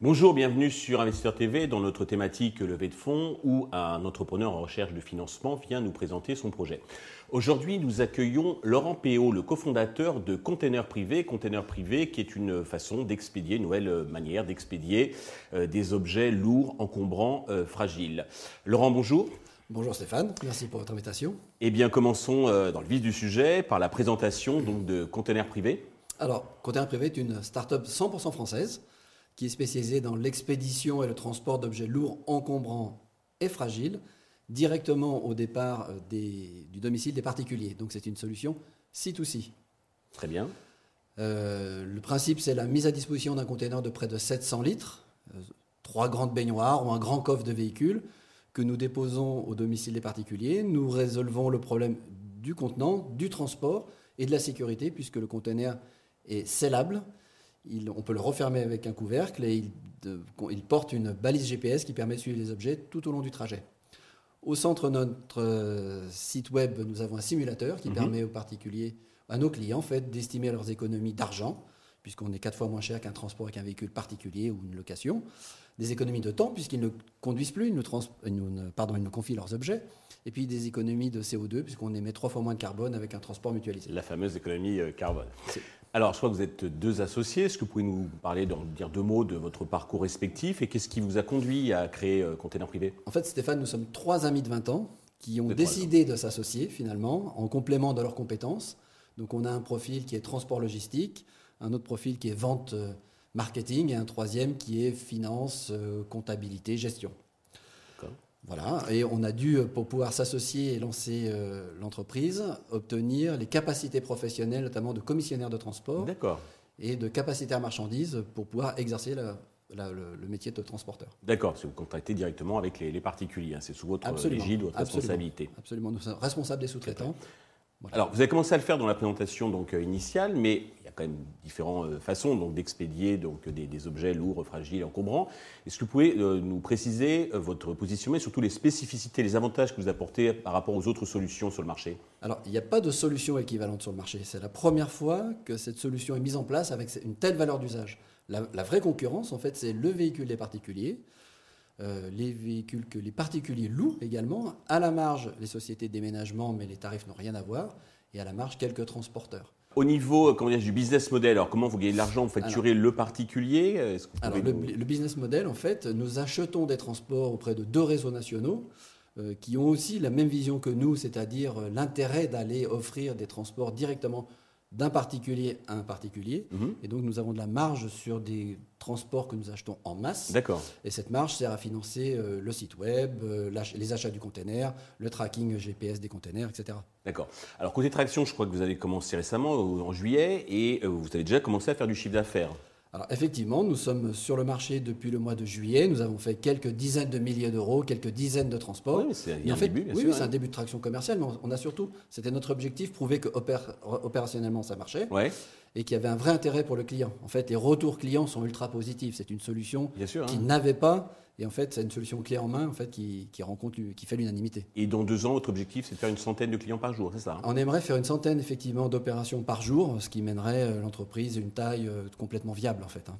Bonjour, bienvenue sur Investisseur TV dans notre thématique levée de fonds où un entrepreneur en recherche de financement vient nous présenter son projet. Aujourd'hui, nous accueillons Laurent Péot, le cofondateur de Container Privé. Container Privé qui est une façon d'expédier, une nouvelle manière d'expédier euh, des objets lourds, encombrants, euh, fragiles. Laurent, bonjour. Bonjour Stéphane, merci pour votre invitation. Eh bien, commençons euh, dans le vif du sujet par la présentation donc, de Container Privé. Alors, Container Privé est une start-up 100% française qui est spécialisé dans l'expédition et le transport d'objets lourds, encombrants et fragiles, directement au départ euh, du domicile des particuliers. Donc c'est une solution C2C. Très bien. Euh, le principe, c'est la mise à disposition d'un conteneur de près de 700 litres, trois grandes baignoires ou un grand coffre de véhicule que nous déposons au domicile des particuliers. Nous résolvons le problème du contenant, du transport et de la sécurité, puisque le conteneur est scellable on peut le refermer avec un couvercle et il, porte une balise GPS qui permet de suivre les objets tout au long du trajet. Au centre de notre euh, site web, nous avons un simulateur qui mhm. permet aux particuliers, à nos clients, en fait, d'estimer leurs économies d'argent, puisqu'on est quatre fois moins cher qu'un transport avec un véhicule particulier ou une location. Des économies de temps, puisqu'ils ne conduisent plus, ils nous, pardon, ils nous confient leurs objets. Et puis des économies de CO2, puisqu'on émet trois fois moins de carbone avec un transport mutualisé. La fameuse économie euh, carbone. Alors, je crois que vous êtes deux associés. Est-ce que vous pouvez nous parler, dire deux mots de votre parcours respectif et qu'est-ce qui vous a conduit à créer euh, Container Privé? En fait, Stéphane, nous sommes trois amis de 20 ans qui ont décidé de s'associer finalement en complément de leurs compétences. Donc, on a un profil qui est transport logistique, un autre profil qui est vente euh, marketing et un troisième qui est finance, euh, comptabilité, gestion. Voilà, et on a dû, pour pouvoir s'associer et lancer euh, l'entreprise, obtenir les capacités professionnelles, notamment de commissionnaire de transport et de capacitaire marchandises pour pouvoir exercer le, métier de transporteur. D'accord, que vous contractez directement avec les, particuliers, hein. c'est sous votre égide, votre responsabilité. Absolument, nous sommes responsables des sous-traitants. Alors, vous avez commencé à le faire dans la présentation donc, euh, initiale, mais a quand même différentes euh, façons donc, d'expédier donc, des, objets lourds, fragiles, encombrants. Est-ce que vous pouvez euh, nous préciser votre position, mais surtout les spécificités, les avantages que vous apportez par rapport aux autres solutions sur le marché? Alors, il n'y a pas de solution équivalente sur le marché. C'est la première fois que cette solution est mise en place avec une telle valeur d'usage. la vraie concurrence, en fait, c'est le véhicule des particuliers euh, les véhicules que les particuliers louent également. À la marge, les sociétés de déménagement, mais les tarifs n'ont rien à voir. Et à la marge, quelques transporteurs. Au niveau euh, comment du business model, alors comment vous gagnez de l'argent Vous facturez le particulier euh, Alors le, business model, en fait, nous achetons des transports auprès de deux réseaux nationaux qui ont aussi la même vision que nous, c'est-à-dire l'intérêt d'aller offrir des transports directement d'un particulier à un particulier. Mhm. Et donc nous avons de la marge sur des transports que nous achetons en masse. D'accord. Et cette marge sert à financer euh, le site web, euh, les achats du container, le tracking GPS des containers, etc. D'accord. Alors côté traction, je crois que vous avez commencé récemment, en juillet, et euh, vous avez déjà commencé à faire du chiffre d'affaires. Alors effectivement, nous sommes sur le marché depuis le mois de juillet. Nous avons fait quelques dizaines de milliers d'euros, quelques dizaines de transports. Oui, c'est un, début, oui, c'est un début de traction commerciale, mais on a surtout, c'était notre objectif, prouver que opérationnellement ça marchait. Ouais et qu'il y avait un vrai intérêt pour le client. En fait, les retours clients sont ultra positifs. C'est une solution sûr, qui hein. n'avait pas, et en fait, c'est une solution clé en main en fait, qui, rencontre, qui fait l'unanimité. Et dans deux ans, votre objectif, c'est de faire une centaine de clients par jour, c'est ça hein? On aimerait faire une centaine, effectivement, d'opérations par jour, ce qui mènerait euh, l'entreprise à une taille euh, complètement viable, en fait. Hein.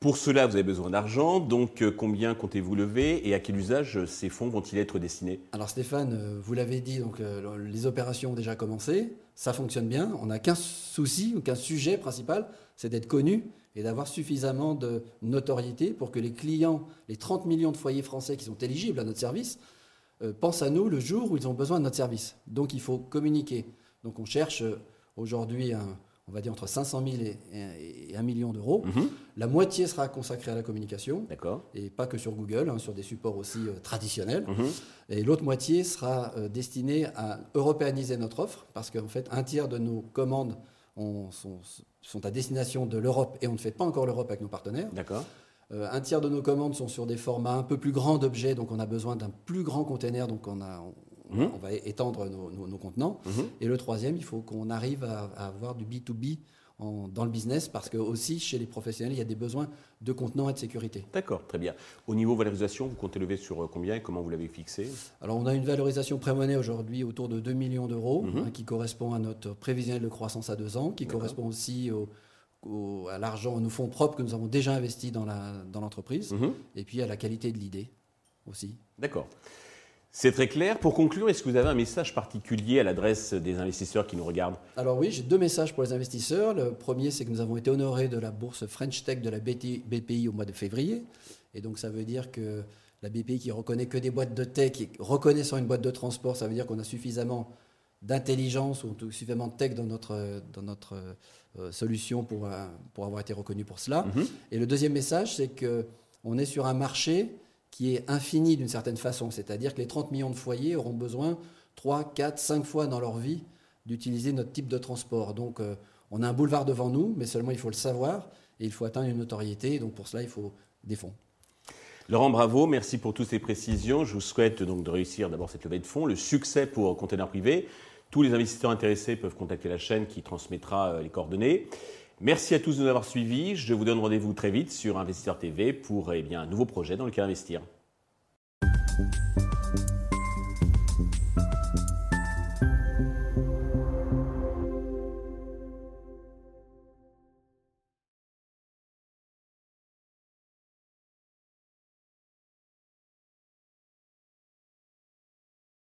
Pour cela, vous avez besoin d'argent, donc euh, combien comptez-vous lever et à quel usage euh, ces fonds vont-ils être destinés? Alors Stéphane, euh, vous l'avez dit, donc les opérations ont déjà commencé, ça fonctionne bien, on n'a qu'un souci ou qu'un sujet principal, c'est d'être connu et d'avoir suffisamment de notoriété pour que les clients, les 30 millions de foyers français qui sont éligibles à notre service, pensent à nous le jour où ils ont besoin de notre service. Donc il faut communiquer. Donc on cherche aujourd'hui un on va dire entre 500 000 et, 1 million d'euros. Mhm. La moitié sera consacrée à la communication, et pas que sur Google, hein, sur des supports aussi euh, traditionnels. Mhm. Et l'autre moitié sera euh, destinée à européaniser notre offre, parce qu'en fait, un tiers de nos commandes sont, à destination de l'Europe, et on ne fait pas encore l'Europe avec nos partenaires. Euh, un tiers de nos commandes sont sur des formats un peu plus grands d'objets, donc on a besoin d'un plus grand container, donc on, a, Mhm. On va étendre nos, contenants. Mhm. Et le troisième, il faut qu'on arrive à, avoir du B2B dans le business parce que aussi chez les professionnels, il y a des besoins de contenants et de sécurité. D'accord, très bien. Au niveau valorisation, vous comptez lever sur combien et comment vous l'avez fixé? Alors on a une valorisation pré-monnaie aujourd'hui autour de 2 millions d'euros hein, qui correspond à notre prévisionnel de croissance à deux ans, qui correspond aussi à l'argent, nos fonds propres que nous avons déjà investis dans l'entreprise dans et puis à la qualité de l'idée aussi. D'accord. C'est très clair. Pour conclure, est-ce que vous avez un message particulier à l'adresse des investisseurs qui nous regardent Alors oui, j'ai deux messages pour les investisseurs. Le premier, c'est que nous avons été honorés de la bourse French Tech de la BPI au mois de février. Et donc ça veut dire que la BPI qui reconnaît que des boîtes de tech, reconnaissant une boîte de transport, ça veut dire qu'on a suffisamment d'intelligence ou suffisamment de tech dans notre, dans notre euh, solution pour, euh, pour avoir été reconnu pour cela. Mhm. Et le deuxième message, c'est qu'on est sur un marché qui est infini d'une certaine façon. C'est-à-dire que les 30 millions de foyers auront besoin 3, 4, 5 fois dans leur vie d'utiliser notre type de transport. Donc euh, on a un boulevard devant nous, mais seulement il faut le savoir et il faut atteindre une notoriété. Donc pour cela, il faut des fonds. Laurent Bravo, merci pour toutes ces précisions. Je vous souhaite donc de réussir d'abord cette levée de fonds, le succès pour Container Privé. Tous les investisseurs intéressés peuvent contacter la chaîne qui transmettra euh, les coordonnées. Merci à tous de nous avoir suivis. Je vous donne rendez-vous très vite sur Investisseur TV pour eh bien, un nouveau projet dans lequel investir.